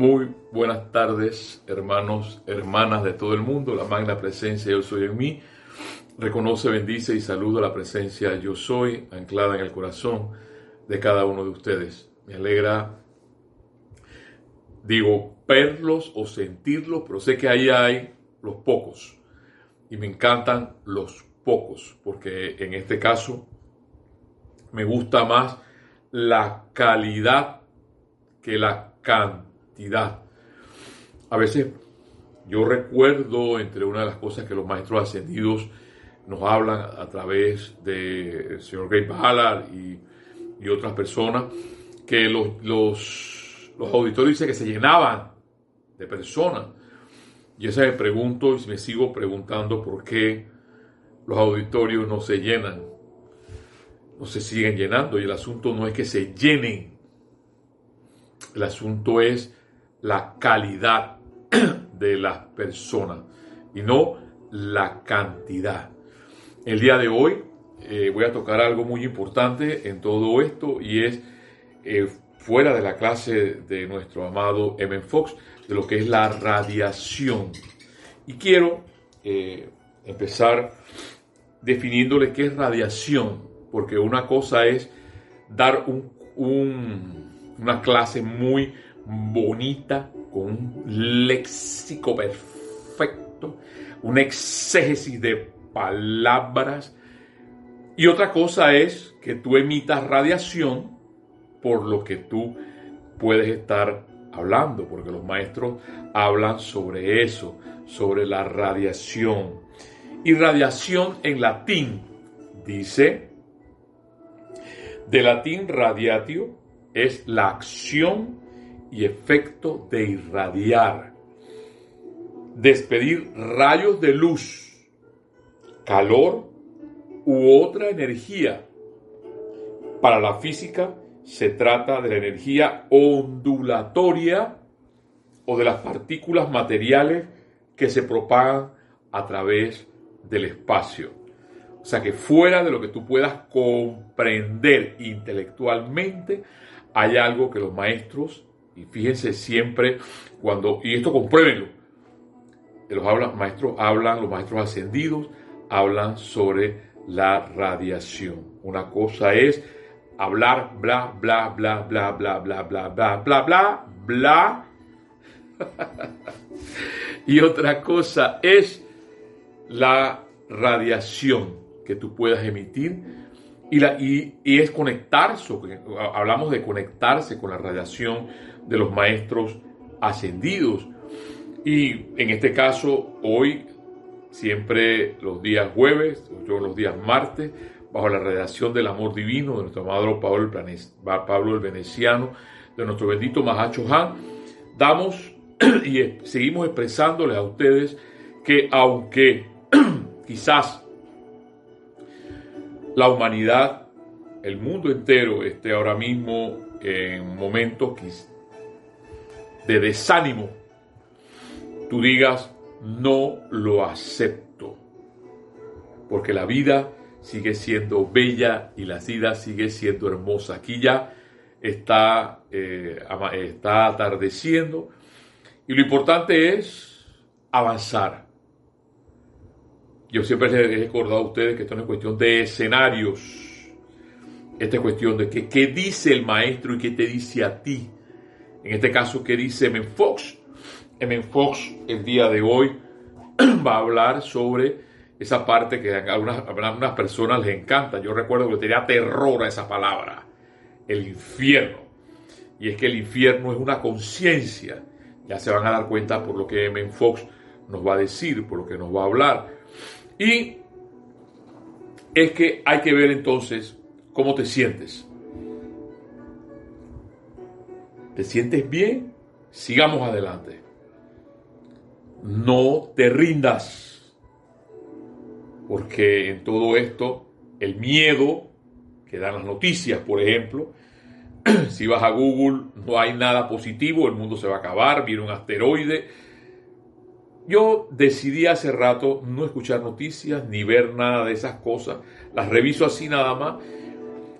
Muy buenas tardes, hermanos, hermanas de todo el mundo. La magna presencia Yo Soy en mí. Reconoce, bendice y saluda la presencia Yo Soy anclada en el corazón de cada uno de ustedes. Me alegra, digo, verlos o sentirlos, pero sé que ahí hay los pocos. Y me encantan los pocos, porque en este caso me gusta más la calidad que la cantidad. A veces yo recuerdo entre una de las cosas que los maestros ascendidos nos hablan a través del señor Gay Ballard y, otras personas, que los, los, los auditorios dicen que se llenaban de personas. Y esa me pregunto y me sigo preguntando por qué los auditorios no se llenan, no se siguen llenando. Y el asunto no es que se llenen, el asunto es la calidad de las personas y no la cantidad. El día de hoy eh, voy a tocar algo muy importante en todo esto y es eh, fuera de la clase de nuestro amado M. Fox, de lo que es la radiación. Y quiero eh, empezar definiéndole qué es radiación, porque una cosa es dar una clase muy bonita, con un léxico perfecto, un exégesis de palabras, y otra cosa es que tú emitas radiación por lo que tú puedes estar hablando, porque los maestros hablan sobre eso, sobre la radiación. Y radiación en latín dice, de latín radiatio es la acción y efecto de irradiar, despedir rayos de luz, calor u otra energía. Para la física se trata de la energía ondulatoria o de las partículas materiales que se propagan a través del espacio. O sea que fuera de lo que tú puedas comprender intelectualmente, hay algo que los maestros, y fíjense siempre cuando, y esto compruébenlo, los maestros hablan, los maestros ascendidos hablan sobre la radiación. Una cosa es hablar bla, bla, bla, bla, bla, bla, bla, bla, bla, bla, bla. y otra cosa es la radiación que tú puedas emitir y, es conectarse, hablamos de conectarse con la radiación de los maestros ascendidos. Y en este caso, hoy, siempre los días jueves, yo los días martes, bajo la radiación del amor divino de nuestro amado Pablo el, Pablo el Veneciano, de nuestro bendito Mahacho Han, damos y seguimos expresándoles a ustedes que aunque quizás la humanidad, el mundo entero esté ahora mismo en momentos de desánimo, tú digas, no lo acepto, porque la vida sigue siendo bella y la vida sigue siendo hermosa. Aquí ya está, eh, está atardeciendo y lo importante es avanzar. Yo siempre les he recordado a ustedes que esto no es cuestión de escenarios. Esta es cuestión de que, qué dice el maestro y qué te dice a ti. En este caso, qué dice M. Fox. M. Fox el día de hoy va a hablar sobre esa parte que a algunas, personas les encanta. Yo recuerdo que tenía terror a esa palabra, el infierno. Y es que el infierno es una conciencia. Ya se van a dar cuenta por lo que M. Fox nos va a decir, por lo que nos va a hablar. Y es que hay que ver entonces cómo te sientes. ¿Te sientes bien? Sigamos adelante. No te rindas porque en todo esto el miedo que dan las noticias, por ejemplo, si vas a Google no hay nada positivo, el mundo se va a acabar, viene un asteroide. Yo decidí hace rato no escuchar noticias ni ver nada de esas cosas, las reviso así nada más,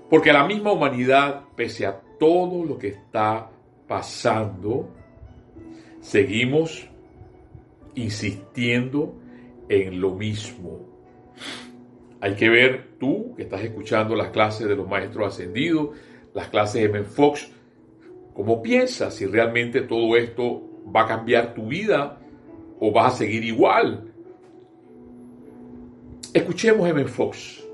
porque la misma humanidad, pese a todo lo que está pasando, seguimos insistiendo en lo mismo. Hay que ver tú que estás escuchando las clases de los maestros ascendidos, las clases de Men Fox, cómo piensas si realmente todo esto va a cambiar tu vida o vas a seguir igual. Escuchemos a M. Fox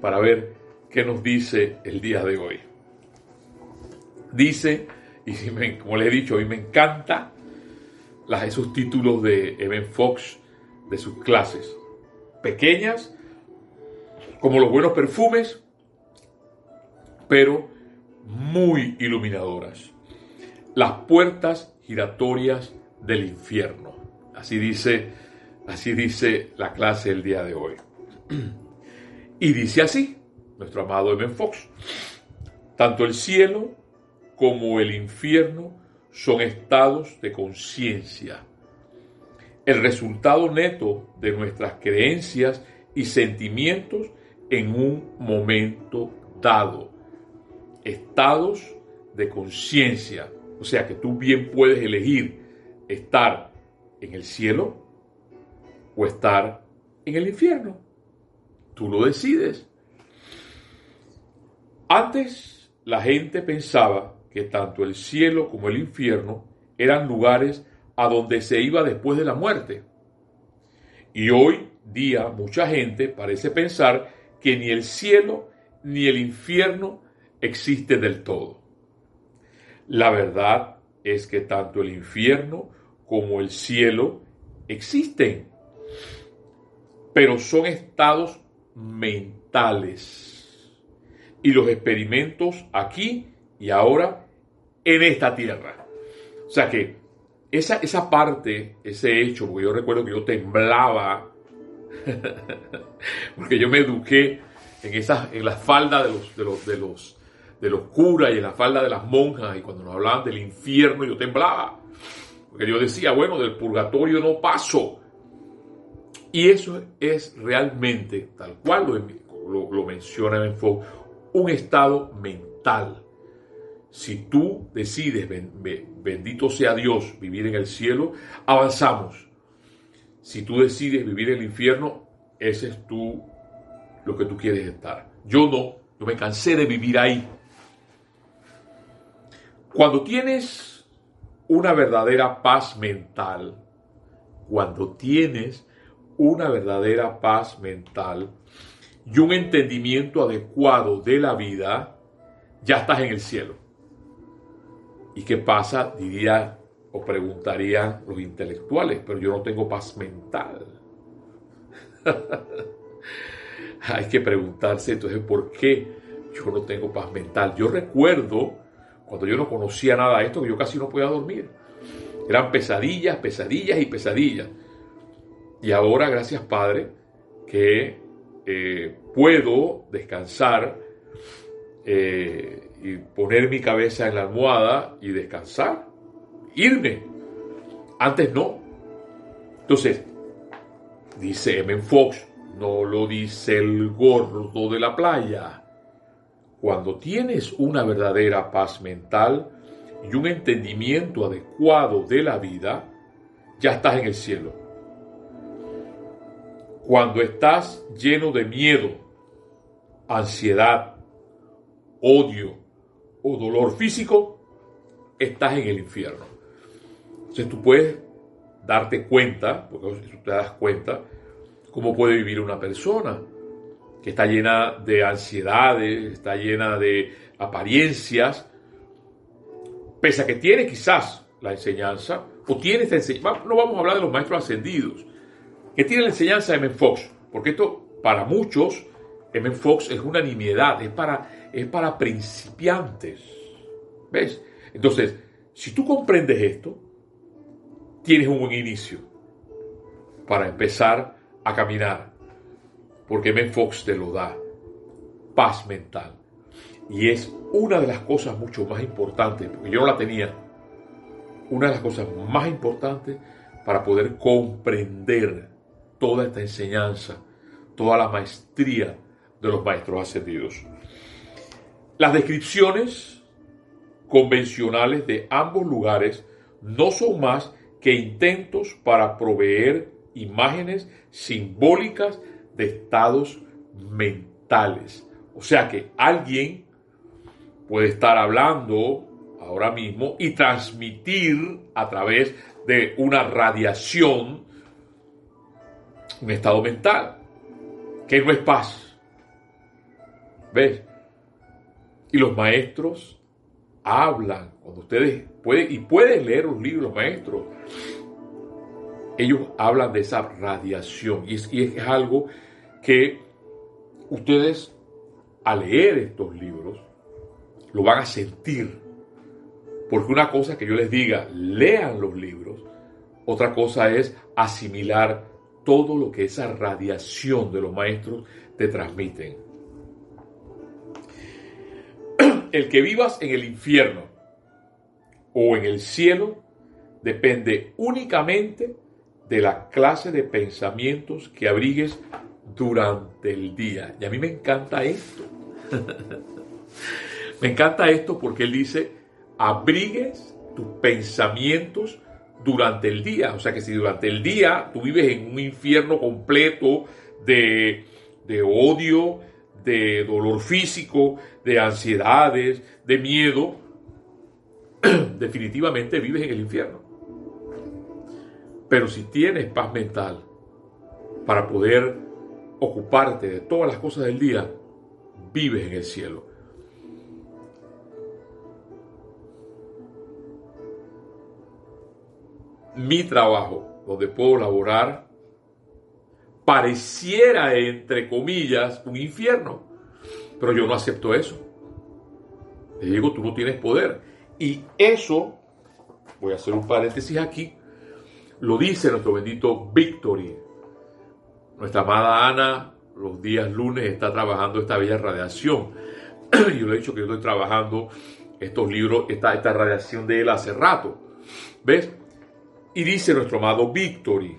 para ver qué nos dice el día de hoy. Dice, y como les he dicho, a mí me encanta esos títulos de M. Fox de sus clases. Pequeñas, como los buenos perfumes, pero muy iluminadoras. Las puertas giratorias del infierno. Así dice, así dice la clase el día de hoy. Y dice así, nuestro amado M. Fox, tanto el cielo como el infierno son estados de conciencia. El resultado neto de nuestras creencias y sentimientos en un momento dado. Estados de conciencia. O sea que tú bien puedes elegir estar en el cielo o estar en el infierno. Tú lo decides. Antes la gente pensaba que tanto el cielo como el infierno eran lugares a donde se iba después de la muerte. Y hoy día mucha gente parece pensar que ni el cielo ni el infierno existe del todo. La verdad es que tanto el infierno como el cielo existen, pero son estados mentales. Y los experimentos aquí y ahora en esta tierra. O sea que esa, esa parte, ese hecho, porque yo recuerdo que yo temblaba, porque yo me eduqué en, esas, en la falda de los, de, los, de, los, de los curas y en la falda de las monjas, y cuando nos hablaban del infierno yo temblaba, porque yo decía, bueno, del purgatorio no paso. Y eso es realmente, tal cual lo, lo, menciona en un estado mental si tú decides, bendito sea Dios, vivir en el cielo, avanzamos. Si tú decides vivir en el infierno, ese es tú lo que tú quieres estar. Yo no, yo me cansé de vivir ahí. Cuando tienes una verdadera paz mental, cuando tienes una verdadera paz mental y un entendimiento adecuado de la vida, ya estás en el cielo. ¿Y qué pasa? Diría o preguntarían los intelectuales, pero yo no tengo paz mental. Hay que preguntarse entonces por qué yo no tengo paz mental. Yo recuerdo cuando yo no conocía nada de esto yo casi no podía dormir. Eran pesadillas, pesadillas y pesadillas. Y ahora, gracias Padre, que eh, puedo descansar eh, y poner mi cabeza en la almohada y descansar, irme. Antes no. Entonces, dice M. Fox, no lo dice el gordo de la playa. Cuando tienes una verdadera paz mental y un entendimiento adecuado de la vida, ya estás en el cielo. Cuando estás lleno de miedo, ansiedad, odio, o dolor físico, estás en el infierno. Entonces tú puedes darte cuenta, porque tú te das cuenta, cómo puede vivir una persona que está llena de ansiedades, está llena de apariencias, pese a que tiene quizás la enseñanza, o tiene esta enseñanza, no vamos a hablar de los maestros ascendidos, que tiene la enseñanza de M. Fox, porque esto para muchos, M. Fox es una nimiedad, es para es para principiantes. ¿Ves? Entonces, si tú comprendes esto, tienes un buen inicio para empezar a caminar. Porque Ben Fox te lo da. Paz mental. Y es una de las cosas mucho más importantes, porque yo no la tenía, una de las cosas más importantes para poder comprender toda esta enseñanza, toda la maestría de los maestros ascendidos. Las descripciones convencionales de ambos lugares no son más que intentos para proveer imágenes simbólicas de estados mentales. O sea que alguien puede estar hablando ahora mismo y transmitir a través de una radiación un estado mental, que no es paz. ¿Ves? Y los maestros hablan, cuando ustedes pueden, y pueden leer los libros maestros, ellos hablan de esa radiación y es, y es algo que ustedes al leer estos libros lo van a sentir. Porque una cosa que yo les diga, lean los libros, otra cosa es asimilar todo lo que esa radiación de los maestros te transmiten. El que vivas en el infierno o en el cielo depende únicamente de la clase de pensamientos que abrigues durante el día. Y a mí me encanta esto. me encanta esto porque él dice, abrigues tus pensamientos durante el día. O sea que si durante el día tú vives en un infierno completo de, de odio, de dolor físico, de ansiedades, de miedo, definitivamente vives en el infierno. Pero si tienes paz mental para poder ocuparte de todas las cosas del día, vives en el cielo. mi trabajo, donde puedo laborar, pareciera, entre comillas, un infierno. Pero yo no acepto eso. Le digo, tú no tienes poder. Y eso, voy a hacer un paréntesis aquí, lo dice nuestro bendito Victory. Nuestra amada Ana, los días lunes, está trabajando esta bella radiación. yo le he dicho que yo estoy trabajando estos libros, esta, esta radiación de él hace rato. ¿Ves? Y dice nuestro amado Victory,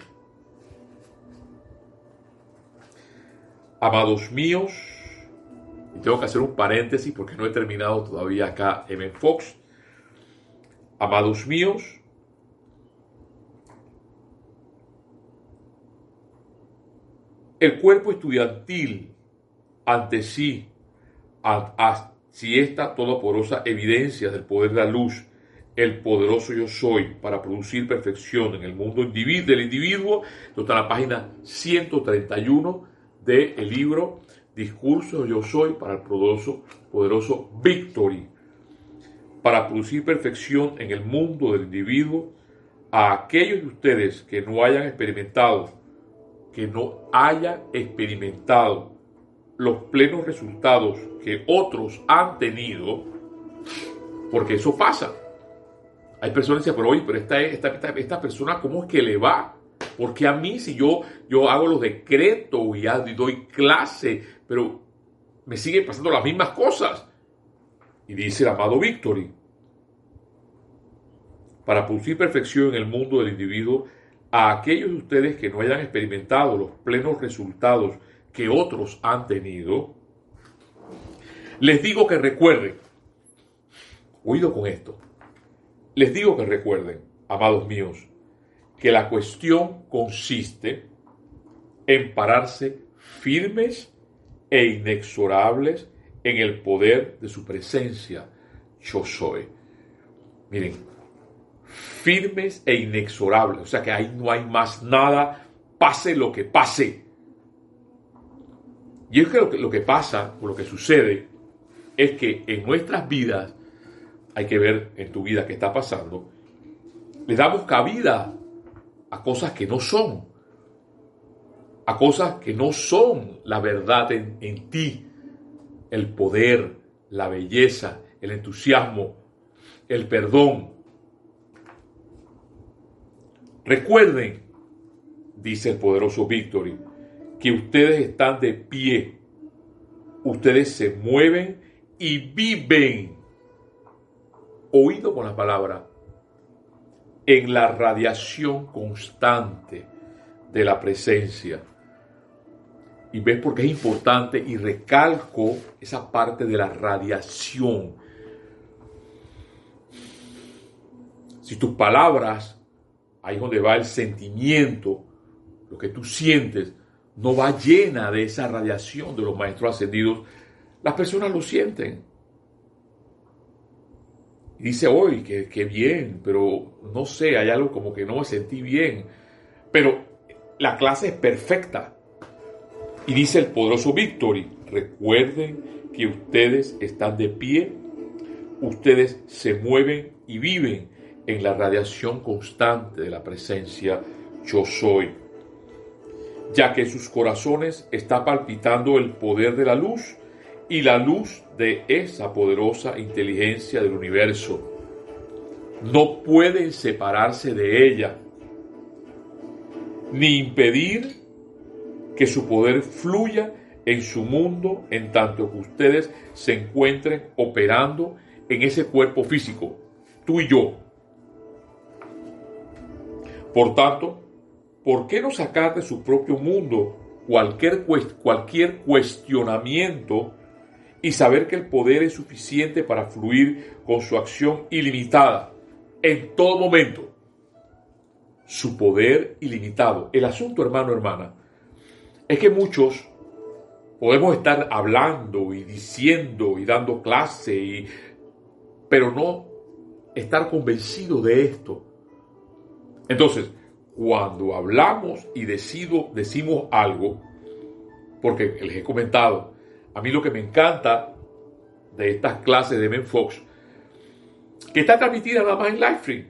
amados míos, y tengo que hacer un paréntesis porque no he terminado todavía acá en Fox, amados míos, el cuerpo estudiantil ante sí, si esta porosa evidencia del poder de la luz el poderoso yo soy para producir perfección en el mundo del individuo. Esto está en la página 131 del libro Discurso yo soy para el poderoso, poderoso Victory. Para producir perfección en el mundo del individuo, a aquellos de ustedes que no hayan experimentado, que no hayan experimentado los plenos resultados que otros han tenido, porque eso pasa hay personas que dicen, pero oye, pero esta, esta, esta, persona, ¿cómo es que le va? Porque a mí, si yo, yo hago los decretos y doy clase, pero me siguen pasando las mismas cosas. Y dice el amado Victory, para producir perfección en el mundo del individuo, a aquellos de ustedes que no hayan experimentado los plenos resultados que otros han tenido, les digo que recuerden, oído con esto, les digo que recuerden, amados míos, que la cuestión consiste en pararse firmes e inexorables en el poder de su presencia. Yo soy. Miren, firmes e inexorables. O sea que ahí no hay más nada, pase lo que pase. Y es que lo que, pasa, o lo que sucede, es que en nuestras vidas hay que ver en tu vida qué está pasando, le damos cabida a cosas que no son, a cosas que no son la verdad en ti, el poder, la belleza, el entusiasmo, el perdón. Recuerden, dice el poderoso Victory, que ustedes están de pie, ustedes se mueven y viven oído con la palabra, en la radiación constante de la presencia. Y ves por qué es importante y recalco esa parte de la radiación. Si tus palabras ahí es donde va el sentimiento, lo que tú sientes, no va llena de esa radiación de los maestros ascendidos, las personas lo sienten. Y dice hoy que, que bien, pero no sé, hay algo como que no me sentí bien. Pero la clase es perfecta. Y dice el poderoso Victory, recuerden que ustedes están de pie, ustedes se mueven y viven en la radiación constante de la presencia yo soy, ya que en sus corazones está palpitando el poder de la luz y la luz de esa poderosa inteligencia del universo. No pueden separarse de ella, ni impedir que su poder fluya en su mundo en tanto que ustedes se encuentren operando en ese cuerpo físico, tú y yo. Por tanto, ¿por qué no sacar de su propio mundo cualquier, cualquier cuestionamiento y saber que el poder es suficiente para fluir con su acción ilimitada en todo momento? Su poder ilimitado. El asunto, hermano, hermana, es que muchos podemos estar hablando y diciendo y dando clase, pero no estar convencido de esto. Entonces, cuando hablamos y decido, decimos algo, porque les he comentado, a mí lo que me encanta de estas clases de Ben Fox, que está transmitida nada más en live stream,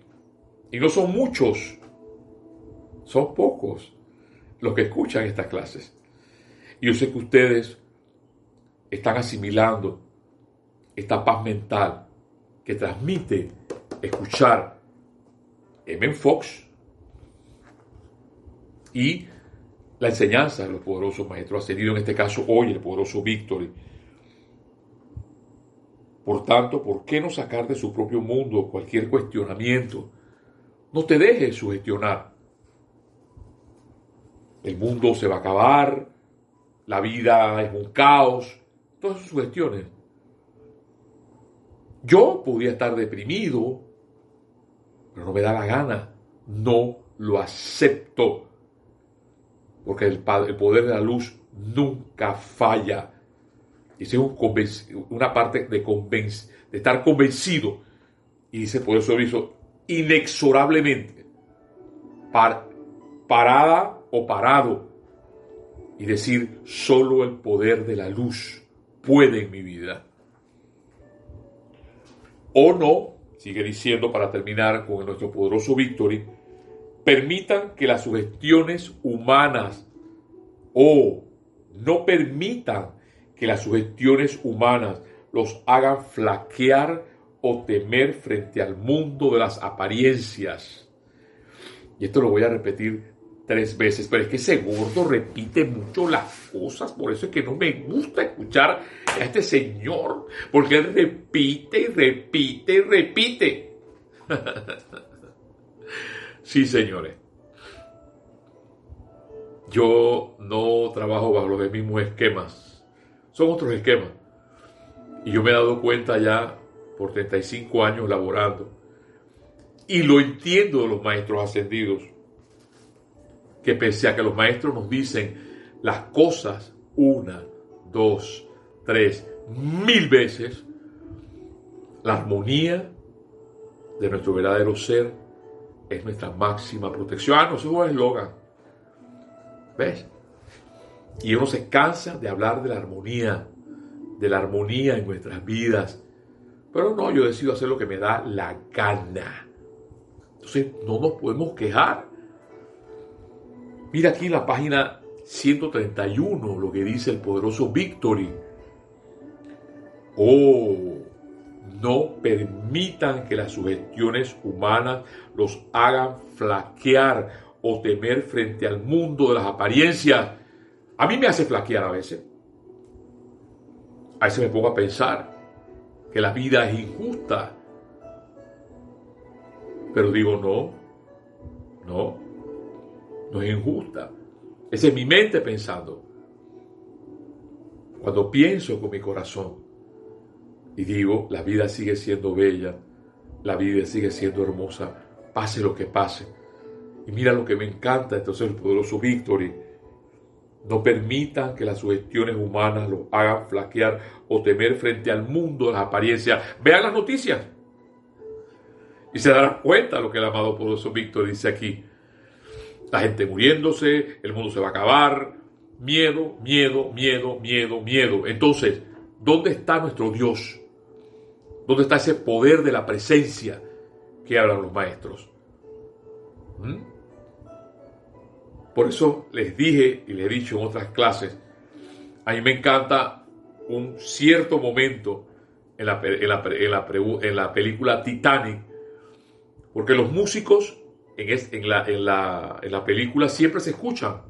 y no son muchos, son pocos los que escuchan estas clases. Y yo sé que ustedes están asimilando esta paz mental que transmite escuchar M. Fox y la enseñanza de los poderosos maestros ascendidos, en este caso hoy el poderoso Victory. Por tanto, ¿por qué no sacar de su propio mundo cualquier cuestionamiento? No te dejes sugestionar. El mundo se va a acabar, la vida es un caos, todas sus cuestiones. Yo podría estar deprimido, pero no me da la gana, no lo acepto, porque el, poder de la luz nunca falla. Y es una parte de, de estar convencido, y dice por eso inexorablemente, parada o parado, y decir, solo el poder de la luz puede en mi vida. O no, sigue diciendo para terminar con nuestro poderoso Victory, permitan que las sugestiones humanas o no permitan que las sugestiones humanas los hagan flaquear o temer frente al mundo de las apariencias. Y esto lo voy a repetir tres veces, pero es que ese gordo repite mucho las cosas, por eso es que no me gusta escuchar a este señor, porque él repite y repite y repite. sí, señores. Yo no trabajo bajo los mismos esquemas, son otros esquemas. Y yo me he dado cuenta ya por 35 años laborando, y lo entiendo de los maestros ascendidos que pese a que los maestros nos dicen las cosas una, dos, tres, mil veces, la armonía de nuestro verdadero ser es nuestra máxima protección. Ah, no, es un eslogan. ¿Ves? Y uno se cansa de hablar de la armonía, de la armonía en nuestras vidas. Pero no, yo decido hacer lo que me da la gana. Entonces no nos podemos quejar. Mira aquí en la página 131 lo que dice el poderoso Victory. Oh, no permitan que las sugestiones humanas los hagan flaquear o temer frente al mundo de las apariencias. A mí me hace flaquear a veces. A veces me pongo a pensar que la vida es injusta. Pero digo, no, no, no es injusta. Esa es mi mente pensando. Cuando pienso con mi corazón y digo, la vida sigue siendo bella, la vida sigue siendo hermosa, pase lo que pase, Y mira lo que me encanta, entonces el poderoso Victory. No permitan que las sugestiones humanas los hagan flaquear o temer frente al mundo las apariencias. Vean las noticias. Y se darán cuenta de lo que el amado poderoso Víctor dice aquí. La gente muriéndose, el mundo se va a acabar. Miedo, miedo, miedo, miedo, miedo. Entonces, ¿dónde está nuestro Dios? ¿Dónde está ese poder de la presencia que hablan los maestros? ¿Mm? Por eso les dije y les he dicho en otras clases, a mí me encanta un cierto momento en la, en la película Titanic, porque los músicos en, la, en, la, película siempre se escuchan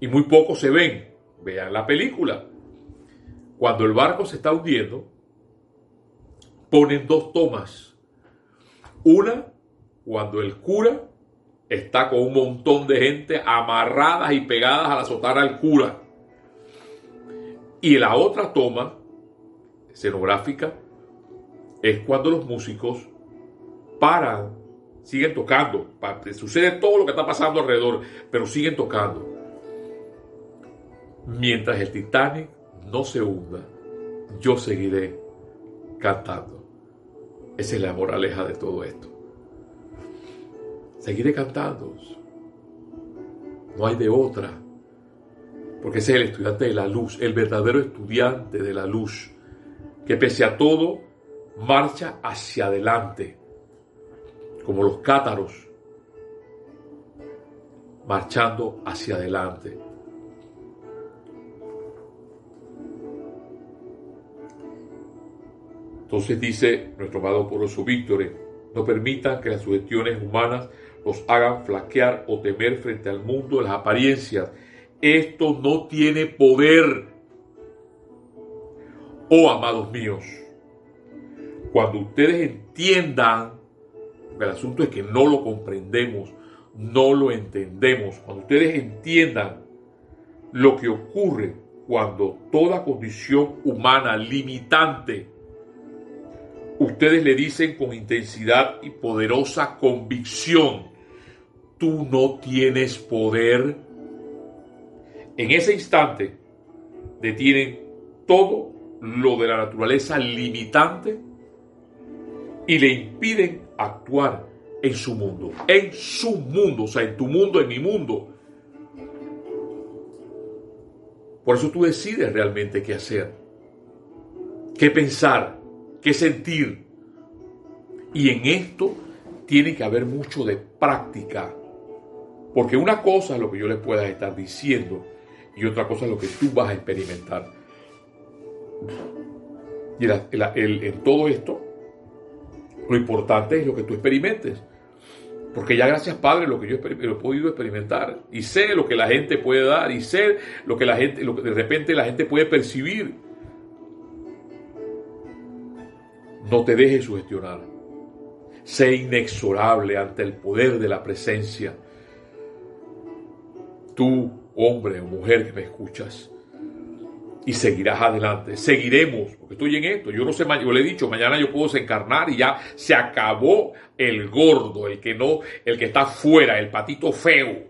y muy pocos se ven. Vean la película. Cuando el barco se está hundiendo, ponen dos tomas. Una, cuando el cura está con un montón de gente amarradas y pegadas a la sotana al cura. Y la otra toma, escenográfica, es cuando los músicos paran, siguen tocando. Sucede todo lo que está pasando alrededor, pero siguen tocando. Mientras el Titanic no se hunda, yo seguiré cantando. Esa es la moraleja de todo esto. Seguiré cantando. No hay de otra. Porque ese es el estudiante de la luz, el verdadero estudiante de la luz, que pese a todo marcha hacia adelante como los cátaros, marchando hacia adelante. Entonces dice nuestro amado poroso Víctor, no permitan que las sugestiones humanas los hagan flaquear o temer frente al mundo de las apariencias. Esto no tiene poder. Oh, amados míos, cuando ustedes entiendan el asunto es que no lo comprendemos, no lo entendemos. Cuando ustedes entiendan lo que ocurre cuando toda condición humana limitante, ustedes le dicen con intensidad y poderosa convicción, tú no tienes poder. En ese instante detienen todo lo de la naturaleza limitante y le impiden actuar en su mundo, en su mundo, o sea, en tu mundo, en mi mundo. Por eso tú decides realmente qué hacer, qué pensar, qué sentir. Y en esto tiene que haber mucho de práctica. Porque una cosa es lo que yo le pueda estar diciendo y otra cosa es lo que tú vas a experimentar. Y en todo esto lo importante es lo que tú experimentes. Porque ya gracias Padre lo que yo he podido experimentar y sé lo que la gente puede dar y sé lo que la gente, lo que de repente la gente puede percibir. No te dejes sugestionar. Sé inexorable ante el poder de la presencia. Tú, hombre o mujer que me escuchas, y seguirás adelante. Seguiremos, porque estoy en esto. Yo no sé, yo le he dicho, mañana yo puedo desencarnar y ya se acabó el gordo, el que no, el que está fuera, el patito feo.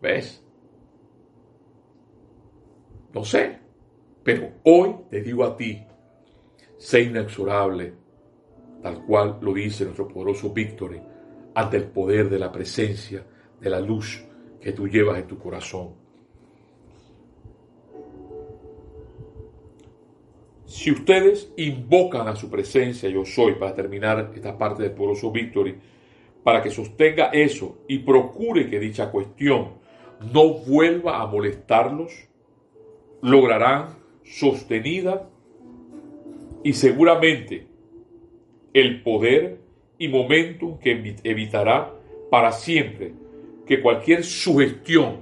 ¿Ves? No sé, pero hoy te digo a ti, sé inexorable, tal cual lo dice nuestro poderoso Víctor, ante el poder de la presencia, de la luz que tú llevas en tu corazón. Si ustedes invocan a su presencia, yo soy, para terminar esta parte del poroso Victory, para que sostenga eso y procure que dicha cuestión no vuelva a molestarlos, lograrán sostenida y seguramente el poder y momentum que evitará para siempre que cualquier sugestión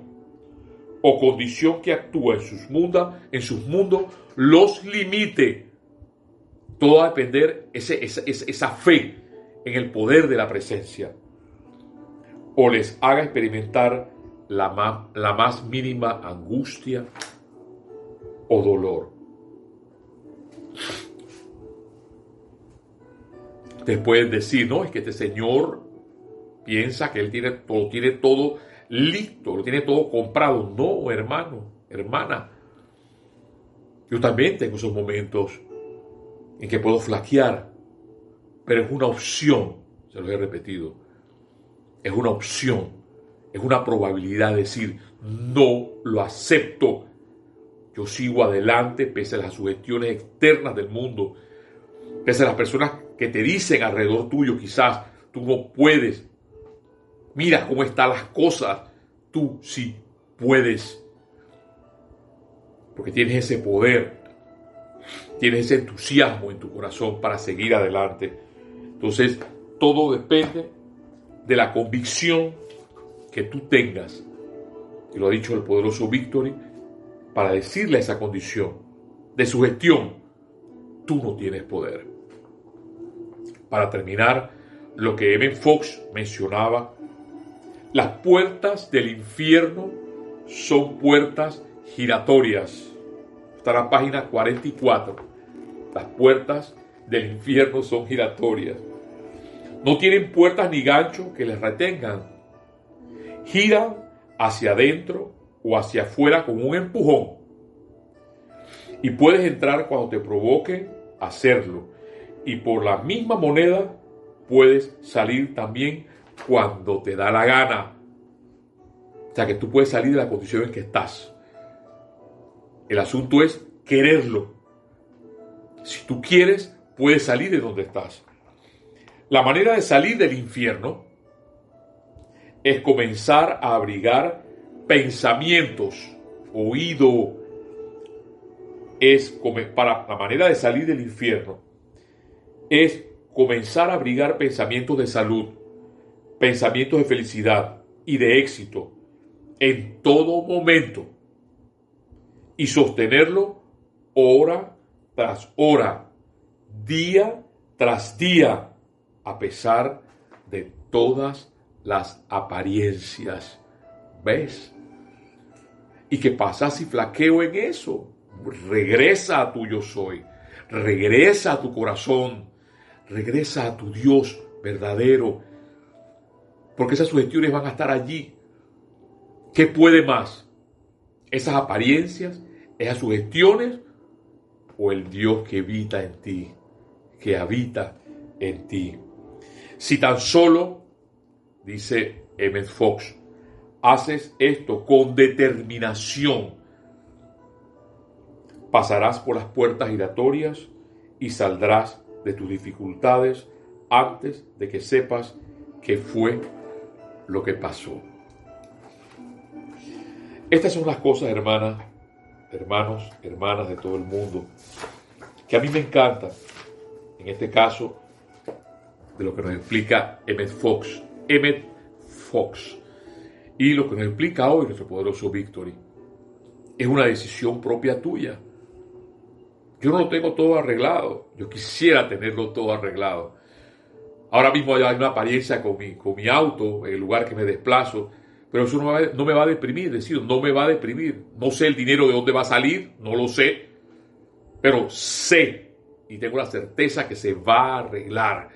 o condición que actúa en sus, mundos, en sus mundos los limite. Todo a depender ese, esa, esa fe en el poder de la presencia. O les haga experimentar la la más mínima angustia o dolor. Ustedes pueden decir, no, es que este señor piensa que él tiene todo, tiene todo listo, lo tiene todo comprado. No, hermano, hermana. Yo también tengo esos momentos en que puedo flaquear, pero es una opción, se lo he repetido, es una opción, es una probabilidad de decir, no lo acepto. Yo sigo adelante pese a las sugestiones externas del mundo, pese a las personas que te dicen alrededor tuyo quizás, tú no puedes, mira cómo están las cosas, tú sí puedes. Porque tienes ese poder, tienes ese entusiasmo en tu corazón para seguir adelante. Entonces, todo depende de la convicción que tú tengas, y lo ha dicho el poderoso Victory, para decirle esa condición de su gestión, tú no tienes poder. Para terminar, lo que Evan Fox mencionaba, las puertas del infierno son puertas giratorias. Está en la página 44. Las puertas del infierno son giratorias. No tienen puertas ni gancho que les retengan. Giran hacia adentro o hacia afuera con un empujón. Y puedes entrar cuando te provoque hacerlo. Y por la misma moneda puedes salir también cuando te da la gana. O sea que tú puedes salir de la condición en que estás. El asunto es quererlo. Si tú quieres, puedes salir de donde estás. La manera de salir del infierno es comenzar a abrigar pensamientos, oído. Es para la manera de salir del infierno es comenzar a abrigar pensamientos de salud, pensamientos de felicidad y de éxito en todo momento y sostenerlo hora tras hora, día tras día, a pesar de todas las apariencias. ¿Ves? ¿Y qué pasa si flaqueo en eso? Regresa a tu yo soy, regresa a tu corazón, Regresa a tu Dios verdadero, porque esas sugestiones van a estar allí. ¿Qué puede más? ¿Esas apariencias, esas sugestiones o el Dios que habita en ti, que habita en ti? Si tan solo, dice Emmett Fox, haces esto con determinación, pasarás por las puertas giratorias y saldrás de tus dificultades antes de que sepas qué fue lo que pasó. Estas son las cosas, hermanas, hermanos, hermanas de todo el mundo, que a mí me encantan. En este caso, de lo que nos explica Emmett Fox. Emmett Fox. Y lo que nos explica hoy nuestro poderoso Victory. Es una decisión propia tuya yo no lo tengo todo arreglado. Yo quisiera tenerlo todo arreglado. Ahora mismo hay una apariencia con mi, con mi auto, el lugar que me desplazo, pero eso no, no me va a deprimir, es decir, no me va a deprimir. No sé el dinero de dónde va a salir, no lo sé, pero sé y tengo la certeza que se va a arreglar.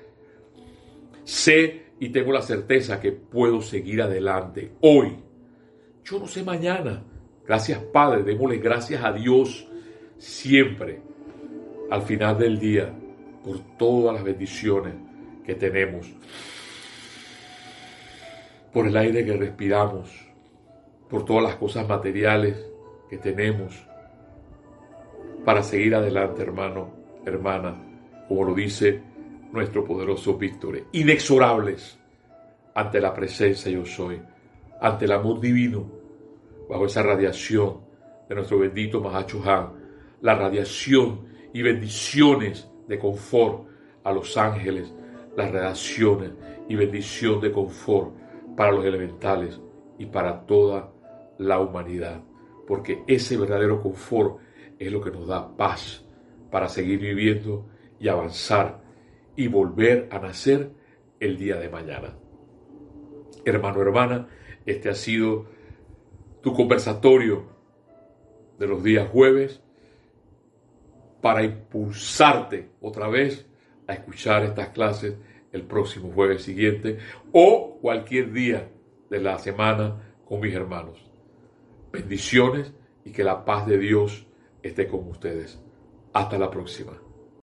Sé y tengo la certeza que puedo seguir adelante hoy. Yo no sé mañana. Gracias Padre, démosle gracias a Dios siempre al final del día por todas las bendiciones que tenemos, por el aire que respiramos, por todas las cosas materiales que tenemos para seguir adelante, hermano, hermana, como lo dice nuestro poderoso Víctor, inexorables ante la presencia yo soy, ante el amor divino, bajo esa radiación de nuestro bendito Mahacho la radiación y bendiciones de confort a los ángeles, las relaciones y bendición de confort para los elementales y para toda la humanidad. Porque ese verdadero confort es lo que nos da paz para seguir viviendo y avanzar y volver a nacer el día de mañana. Hermano, hermana, este ha sido tu conversatorio de los días jueves para impulsarte otra vez a escuchar estas clases el próximo jueves siguiente o cualquier día de la semana con mis hermanos. Bendiciones y que la paz de Dios esté con ustedes. Hasta la próxima.